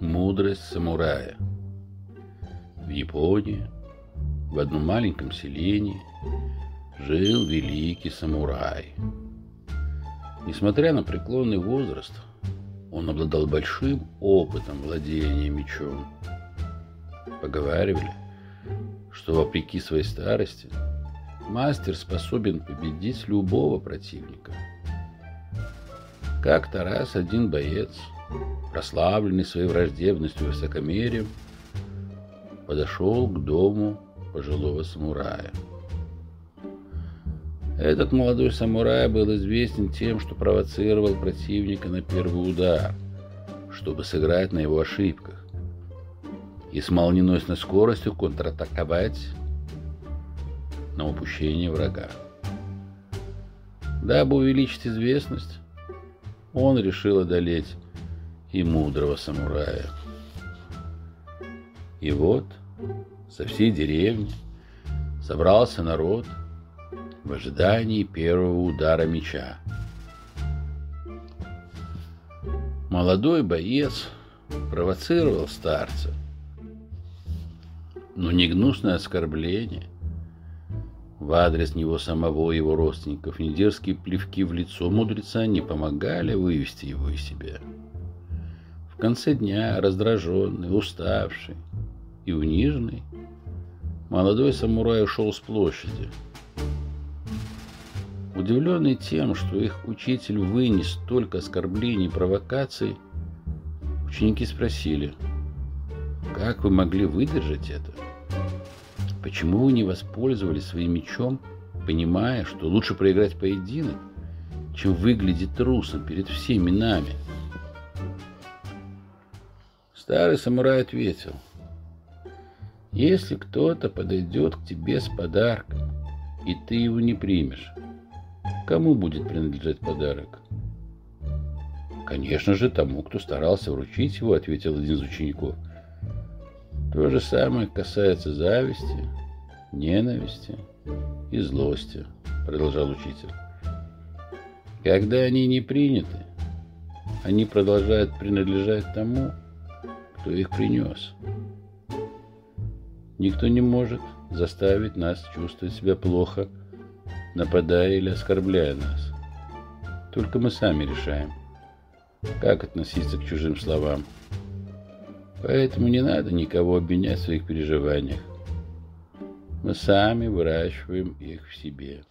Мудрость самурая. В Японии, в одном маленьком селении, жил великий самурай. Несмотря на преклонный возраст, он обладал большим опытом владения мечом. Поговаривали, что вопреки своей старости мастер способен победить любого противника. Как-то раз один боец, прославленный своей враждебностью и высокомерием, подошел к дому пожилого самурая. Этот молодой самурай был известен тем, что провоцировал противника на первый удар, чтобы сыграть на его ошибках и с молниеносной скоростью контратаковать на упущение врага. Дабы увеличить известность, он решил одолеть и мудрого самурая. И вот со всей деревни собрался народ в ожидании первого удара меча. Молодой боец провоцировал старца, но не гнусное оскорбление в адрес него самого и его родственников, ни дерзкие плевки в лицо мудреца не помогали вывести его из себя. В конце дня, раздраженный, уставший и униженный, молодой самурай ушел с площади. Удивленный тем, что их учитель вынес столько оскорблений и провокаций, ученики спросили, как вы могли выдержать это? Почему вы не воспользовались своим мечом, понимая, что лучше проиграть поединок, чем выглядеть трусом перед всеми нами? Старый самурай ответил, если кто-то подойдет к тебе с подарком, и ты его не примешь, кому будет принадлежать подарок? Конечно же, тому, кто старался вручить его, ответил один из учеников. То же самое касается зависти, ненависти и злости, продолжал учитель. Когда они не приняты, они продолжают принадлежать тому, кто их принес. Никто не может заставить нас чувствовать себя плохо, нападая или оскорбляя нас. Только мы сами решаем, как относиться к чужим словам. Поэтому не надо никого обвинять в своих переживаниях. Мы сами выращиваем их в себе.